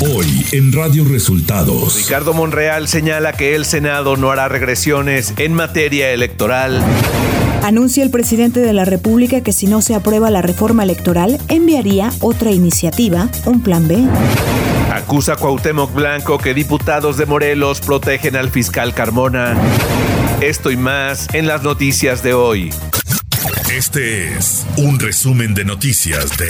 Hoy en Radio Resultados. Ricardo Monreal señala que el Senado no hará regresiones en materia electoral. Anuncia el presidente de la República que si no se aprueba la reforma electoral, enviaría otra iniciativa, un plan B. Acusa Cuauhtémoc Blanco que diputados de Morelos protegen al fiscal Carmona. Esto y más en las noticias de hoy. Este es un resumen de noticias de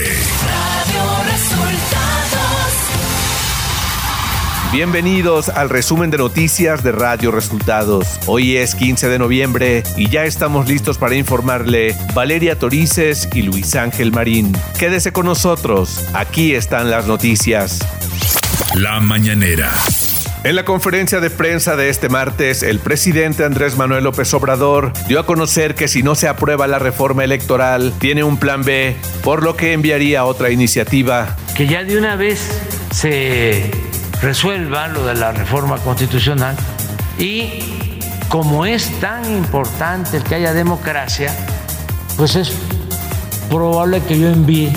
Bienvenidos al resumen de noticias de Radio Resultados. Hoy es 15 de noviembre y ya estamos listos para informarle Valeria Torices y Luis Ángel Marín. Quédese con nosotros, aquí están las noticias. La mañanera. En la conferencia de prensa de este martes, el presidente Andrés Manuel López Obrador dio a conocer que si no se aprueba la reforma electoral, tiene un plan B, por lo que enviaría otra iniciativa. Que ya de una vez se resuelva lo de la reforma constitucional y como es tan importante el que haya democracia, pues es probable que yo envíe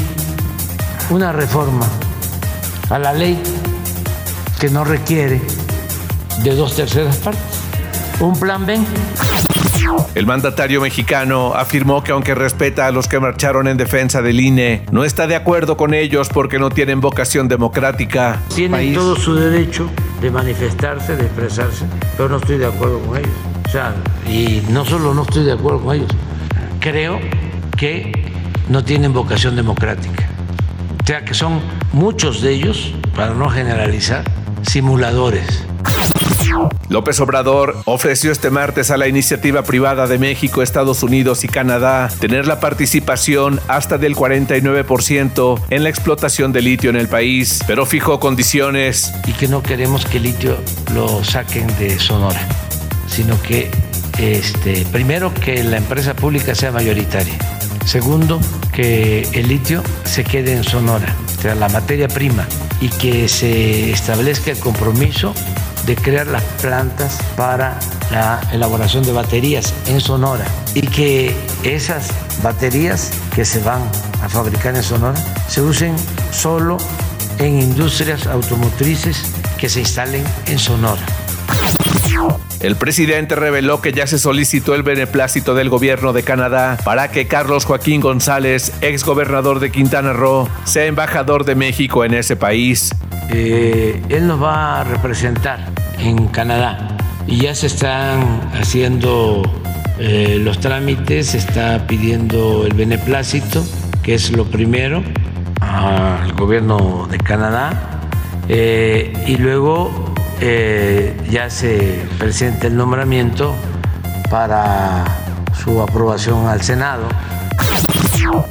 una reforma a la ley que no requiere de dos terceras partes. Un plan B. El mandatario mexicano afirmó que aunque respeta a los que marcharon en defensa del INE, no está de acuerdo con ellos porque no tienen vocación democrática. Tienen todo su derecho de manifestarse, de expresarse, pero no estoy de acuerdo con ellos. O sea, y no solo no estoy de acuerdo con ellos, creo que no tienen vocación democrática. O sea, que son muchos de ellos, para no generalizar, simuladores. López Obrador ofreció este martes a la iniciativa privada de México, Estados Unidos y Canadá tener la participación hasta del 49% en la explotación de litio en el país, pero fijó condiciones. Y que no queremos que el litio lo saquen de Sonora, sino que este, primero que la empresa pública sea mayoritaria. Segundo, que el litio se quede en Sonora, o sea, la materia prima y que se establezca el compromiso de crear las plantas para la elaboración de baterías en Sonora y que esas baterías que se van a fabricar en Sonora se usen solo en industrias automotrices que se instalen en Sonora. El presidente reveló que ya se solicitó el beneplácito del gobierno de Canadá para que Carlos Joaquín González, ex gobernador de Quintana Roo, sea embajador de México en ese país. Eh, él nos va a representar en Canadá y ya se están haciendo eh, los trámites, se está pidiendo el beneplácito, que es lo primero, al gobierno de Canadá, eh, y luego eh, ya se presenta el nombramiento para su aprobación al Senado.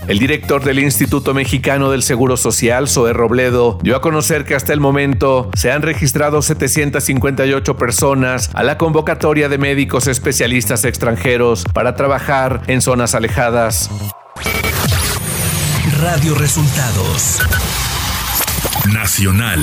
El director del Instituto Mexicano del Seguro Social, Zoe Robledo, dio a conocer que hasta el momento se han registrado 758 personas a la convocatoria de médicos especialistas extranjeros para trabajar en zonas alejadas. Radio Resultados Nacional.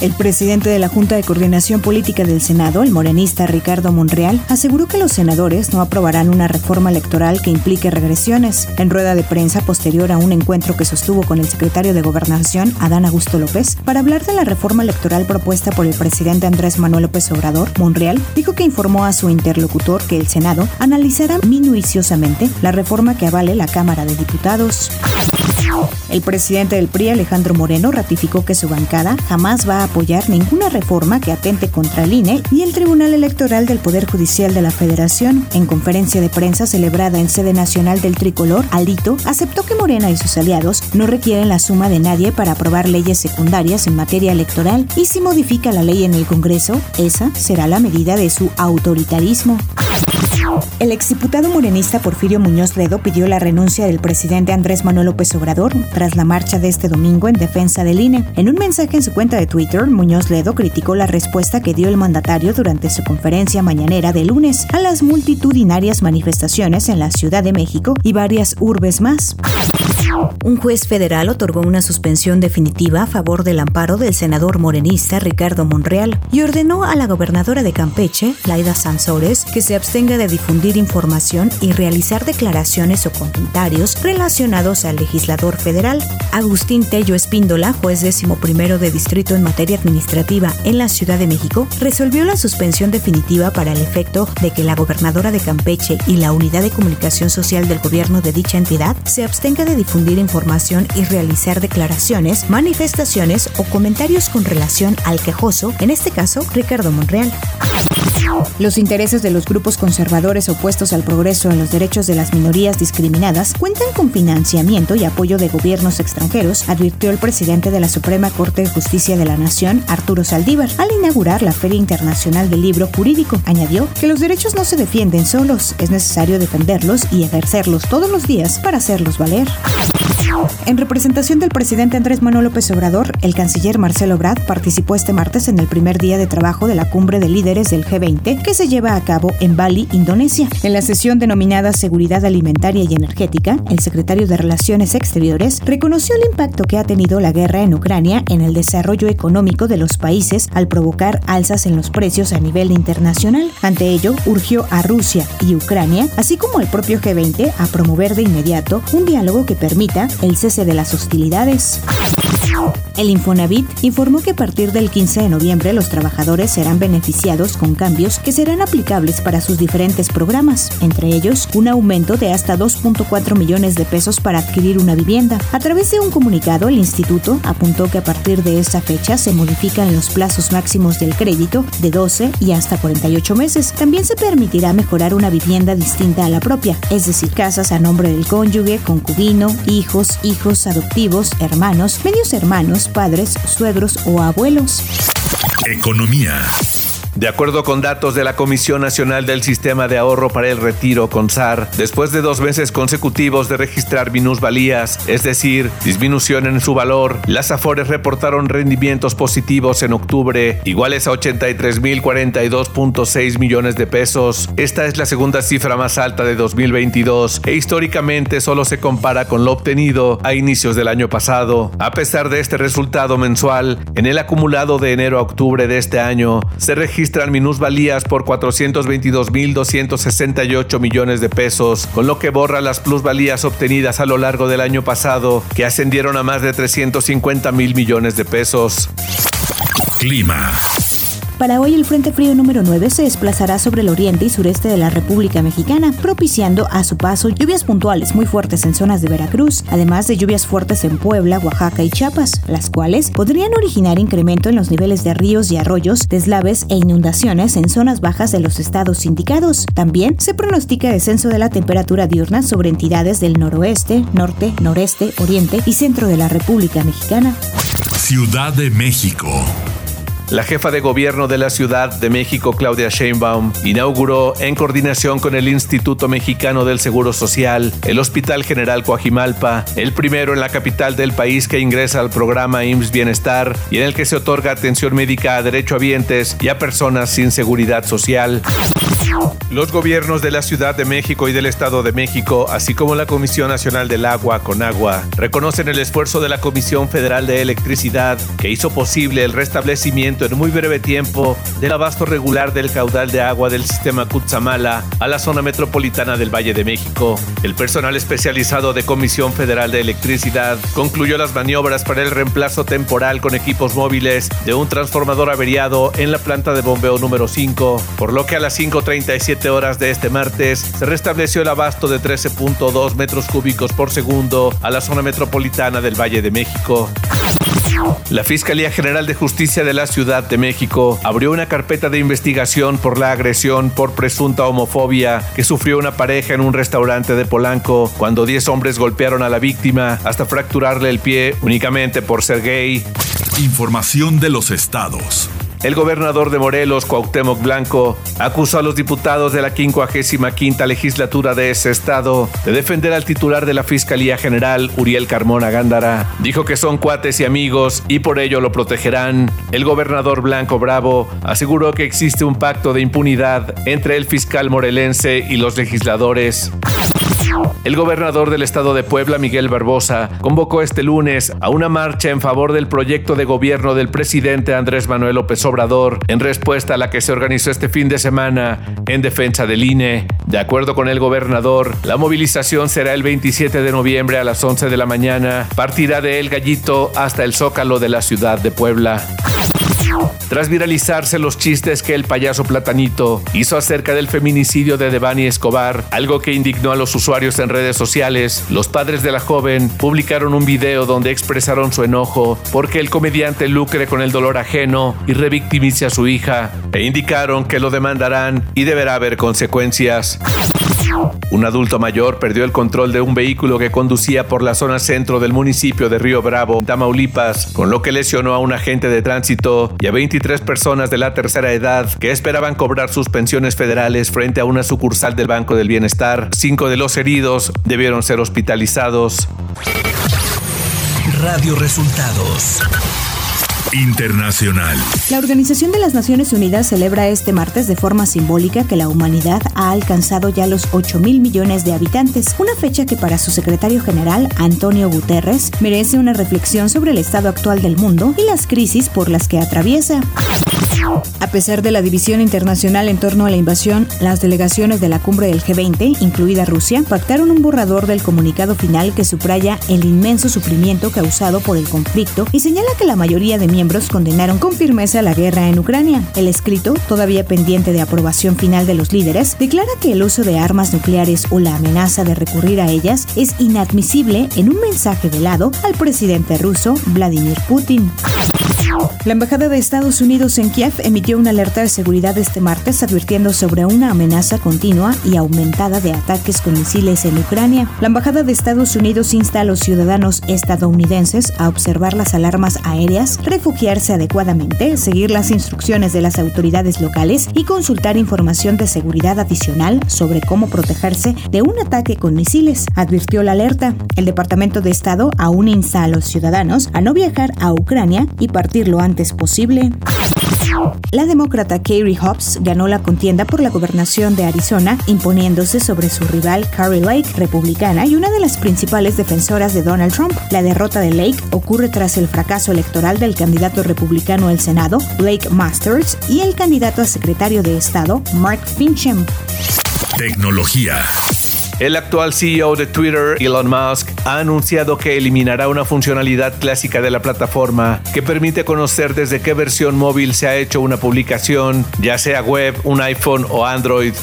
El presidente de la Junta de Coordinación Política del Senado, el morenista Ricardo Monreal, aseguró que los senadores no aprobarán una reforma electoral que implique regresiones. En rueda de prensa posterior a un encuentro que sostuvo con el secretario de Gobernación, Adán Augusto López, para hablar de la reforma electoral propuesta por el presidente Andrés Manuel López Obrador, Monreal dijo que informó a su interlocutor que el Senado analizará minuciosamente la reforma que avale la Cámara de Diputados. El presidente del PRI, Alejandro Moreno, ratificó que su bancada jamás va a apoyar ninguna reforma que atente contra el INE y el Tribunal Electoral del Poder Judicial de la Federación. En conferencia de prensa celebrada en sede nacional del Tricolor, Alito aceptó que Morena y sus aliados no requieren la suma de nadie para aprobar leyes secundarias en materia electoral y si modifica la ley en el Congreso, esa será la medida de su autoritarismo. El exdiputado morenista Porfirio Muñoz Ledo pidió la renuncia del presidente Andrés Manuel López Obrador tras la marcha de este domingo en defensa del INE. En un mensaje en su cuenta de Twitter, Muñoz Ledo criticó la respuesta que dio el mandatario durante su conferencia mañanera de lunes a las multitudinarias manifestaciones en la Ciudad de México y varias urbes más. Un juez federal otorgó una suspensión definitiva a favor del amparo del senador morenista Ricardo Monreal y ordenó a la gobernadora de Campeche, Laida Sansores, que se abstenga de difundir información y realizar declaraciones o comentarios relacionados al legislador federal. Agustín Tello Espíndola, juez décimo primero de distrito en materia administrativa en la Ciudad de México, resolvió la suspensión definitiva para el efecto de que la gobernadora de Campeche y la unidad de comunicación social del gobierno de dicha entidad se abstenga de difundir información y realizar declaraciones, manifestaciones o comentarios con relación al quejoso, en este caso Ricardo Monreal. Los intereses de los grupos conservadores opuestos al progreso en los derechos de las minorías discriminadas cuentan con financiamiento y apoyo de gobiernos extranjeros, advirtió el presidente de la Suprema Corte de Justicia de la Nación, Arturo Saldívar, al inaugurar la Feria Internacional del Libro Jurídico. Añadió que los derechos no se defienden solos, es necesario defenderlos y ejercerlos todos los días para hacerlos valer. En representación del presidente Andrés Manuel López Obrador, el canciller Marcelo Brad participó este martes en el primer día de trabajo de la cumbre de líderes del G20 que se lleva a cabo en Bali, Indonesia. En la sesión denominada Seguridad Alimentaria y Energética, el secretario de Relaciones Exteriores reconoció el impacto que ha tenido la guerra en Ucrania en el desarrollo económico de los países al provocar alzas en los precios a nivel internacional. Ante ello, urgió a Rusia y Ucrania, así como al propio G20, a promover de inmediato un diálogo que permita el cese de las hostilidades. El Infonavit informó que a partir del 15 de noviembre los trabajadores serán beneficiados con cambios que serán aplicables para sus diferentes programas, entre ellos un aumento de hasta 2.4 millones de pesos para adquirir una vivienda. A través de un comunicado, el instituto apuntó que a partir de esa fecha se modifican los plazos máximos del crédito de 12 y hasta 48 meses. También se permitirá mejorar una vivienda distinta a la propia, es decir, casas a nombre del cónyuge, concubino, hijos, hijos adoptivos, hermanos, medios hermanos, padres, suegros o abuelos. Economía. De acuerdo con datos de la Comisión Nacional del Sistema de Ahorro para el Retiro, CONSAR, después de dos meses consecutivos de registrar minusvalías, es decir, disminución en su valor, las Afores reportaron rendimientos positivos en octubre, iguales a 83.042.6 millones de pesos. Esta es la segunda cifra más alta de 2022 e históricamente solo se compara con lo obtenido a inicios del año pasado. A pesar de este resultado mensual, en el acumulado de enero a octubre de este año, se registra registran minusvalías por 422.268 millones de pesos, con lo que borra las plusvalías obtenidas a lo largo del año pasado, que ascendieron a más de 350 mil millones de pesos. Clima. Para hoy el Frente Frío número 9 se desplazará sobre el oriente y sureste de la República Mexicana, propiciando a su paso lluvias puntuales muy fuertes en zonas de Veracruz, además de lluvias fuertes en Puebla, Oaxaca y Chiapas, las cuales podrían originar incremento en los niveles de ríos y arroyos, deslaves e inundaciones en zonas bajas de los estados indicados. También se pronostica descenso de la temperatura diurna sobre entidades del noroeste, norte, noreste, oriente y centro de la República Mexicana. Ciudad de México. La jefa de gobierno de la Ciudad de México, Claudia Sheinbaum, inauguró, en coordinación con el Instituto Mexicano del Seguro Social, el Hospital General Coajimalpa, el primero en la capital del país que ingresa al programa IMSS Bienestar y en el que se otorga atención médica a derechohabientes y a personas sin seguridad social. Los gobiernos de la Ciudad de México y del Estado de México, así como la Comisión Nacional del Agua, Conagua, reconocen el esfuerzo de la Comisión Federal de Electricidad que hizo posible el restablecimiento en muy breve tiempo del abasto regular del caudal de agua del sistema Cutzamala a la zona metropolitana del Valle de México. El personal especializado de Comisión Federal de Electricidad concluyó las maniobras para el reemplazo temporal con equipos móviles de un transformador averiado en la planta de bombeo número 5, por lo que a las 5.37 horas de este martes se restableció el abasto de 13.2 metros cúbicos por segundo a la zona metropolitana del Valle de México. La Fiscalía General de Justicia de la Ciudad de México abrió una carpeta de investigación por la agresión por presunta homofobia que sufrió una pareja en un restaurante de Polanco cuando 10 hombres golpearon a la víctima hasta fracturarle el pie únicamente por ser gay. Información de los estados. El gobernador de Morelos, Cuauhtémoc Blanco, acusó a los diputados de la 55 legislatura de ese estado de defender al titular de la Fiscalía General, Uriel Carmona Gándara. Dijo que son cuates y amigos y por ello lo protegerán. El gobernador Blanco Bravo aseguró que existe un pacto de impunidad entre el fiscal morelense y los legisladores. El gobernador del estado de Puebla, Miguel Barbosa, convocó este lunes a una marcha en favor del proyecto de gobierno del presidente Andrés Manuel López Obrador, en respuesta a la que se organizó este fin de semana en defensa del INE. De acuerdo con el gobernador, la movilización será el 27 de noviembre a las 11 de la mañana, partirá de El Gallito hasta el Zócalo de la ciudad de Puebla. Tras viralizarse los chistes que el payaso Platanito hizo acerca del feminicidio de Devani Escobar, algo que indignó a los usuarios en redes sociales, los padres de la joven publicaron un video donde expresaron su enojo porque el comediante lucre con el dolor ajeno y revictimice a su hija, e indicaron que lo demandarán y deberá haber consecuencias. Un adulto mayor perdió el control de un vehículo que conducía por la zona centro del municipio de Río Bravo, Tamaulipas, con lo que lesionó a un agente de tránsito y a 23 personas de la tercera edad que esperaban cobrar sus pensiones federales frente a una sucursal del Banco del Bienestar. Cinco de los heridos debieron ser hospitalizados. Radio Resultados. Internacional. La Organización de las Naciones Unidas celebra este martes de forma simbólica que la humanidad ha alcanzado ya los 8 mil millones de habitantes, una fecha que para su secretario general, Antonio Guterres, merece una reflexión sobre el estado actual del mundo y las crisis por las que atraviesa. A pesar de la división internacional en torno a la invasión, las delegaciones de la cumbre del G20, incluida Rusia, pactaron un borrador del comunicado final que subraya el inmenso sufrimiento causado por el conflicto y señala que la mayoría de miembros condenaron con firmeza la guerra en Ucrania. El escrito, todavía pendiente de aprobación final de los líderes, declara que el uso de armas nucleares o la amenaza de recurrir a ellas es inadmisible en un mensaje velado al presidente ruso Vladimir Putin. La Embajada de Estados Unidos en Kiev emitió una alerta de seguridad este martes advirtiendo sobre una amenaza continua y aumentada de ataques con misiles en Ucrania. La Embajada de Estados Unidos insta a los ciudadanos estadounidenses a observar las alarmas aéreas, refugiarse adecuadamente, seguir las instrucciones de las autoridades locales y consultar información de seguridad adicional sobre cómo protegerse de un ataque con misiles, advirtió la alerta. El Departamento de Estado aún insta a los ciudadanos a no viajar a Ucrania y partir lo antes posible. La demócrata Carrie Hobbs ganó la contienda por la gobernación de Arizona, imponiéndose sobre su rival Carrie Lake, republicana y una de las principales defensoras de Donald Trump. La derrota de Lake ocurre tras el fracaso electoral del candidato republicano al Senado, Blake Masters, y el candidato a secretario de Estado, Mark Finchem. Tecnología. El actual CEO de Twitter, Elon Musk, ha anunciado que eliminará una funcionalidad clásica de la plataforma que permite conocer desde qué versión móvil se ha hecho una publicación, ya sea web, un iPhone o Android.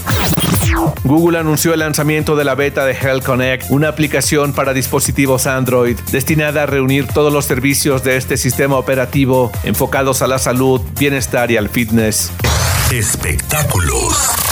Google anunció el lanzamiento de la beta de Health Connect, una aplicación para dispositivos Android destinada a reunir todos los servicios de este sistema operativo enfocados a la salud, bienestar y al fitness. Espectáculos.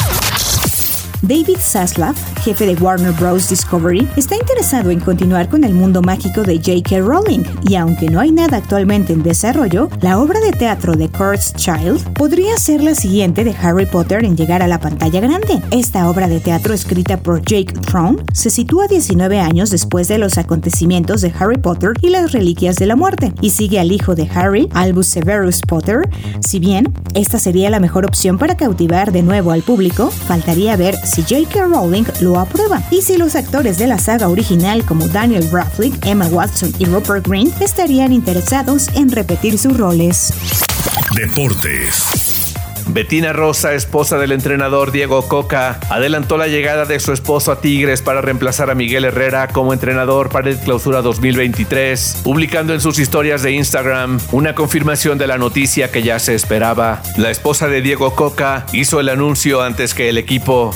David Zaslav, jefe de Warner Bros. Discovery, está interesado en continuar con el mundo mágico de J.K. Rowling, y aunque no hay nada actualmente en desarrollo, la obra de teatro de Kurt's Child podría ser la siguiente de Harry Potter en llegar a la pantalla grande. Esta obra de teatro escrita por Jake Throne se sitúa 19 años después de los acontecimientos de Harry Potter y las Reliquias de la Muerte, y sigue al hijo de Harry, Albus Severus Potter. Si bien esta sería la mejor opción para cautivar de nuevo al público, faltaría ver si J.K. Rowling lo aprueba y si los actores de la saga original como Daniel Radcliffe, Emma Watson y Rupert Green estarían interesados en repetir sus roles. Deportes. Bettina Rosa, esposa del entrenador Diego Coca, adelantó la llegada de su esposo a Tigres para reemplazar a Miguel Herrera como entrenador para el Clausura 2023, publicando en sus historias de Instagram una confirmación de la noticia que ya se esperaba. La esposa de Diego Coca hizo el anuncio antes que el equipo.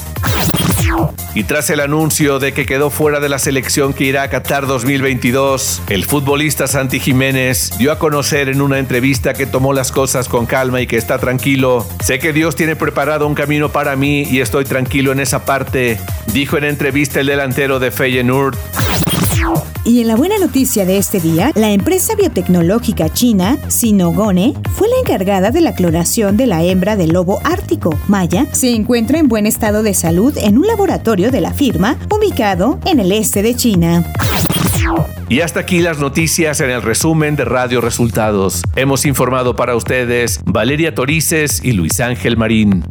Y tras el anuncio de que quedó fuera de la selección que irá a Qatar 2022, el futbolista Santi Jiménez dio a conocer en una entrevista que tomó las cosas con calma y que está tranquilo. Sé que Dios tiene preparado un camino para mí y estoy tranquilo en esa parte, dijo en entrevista el delantero de Feyenoord. Y en la buena noticia de este día, la empresa biotecnológica china Sinogone fue la encargada de la clonación de la hembra del lobo ártico. Maya se encuentra en buen estado de salud en un laboratorio de la firma ubicado en el este de China. Y hasta aquí las noticias en el resumen de Radio Resultados. Hemos informado para ustedes Valeria Torices y Luis Ángel Marín.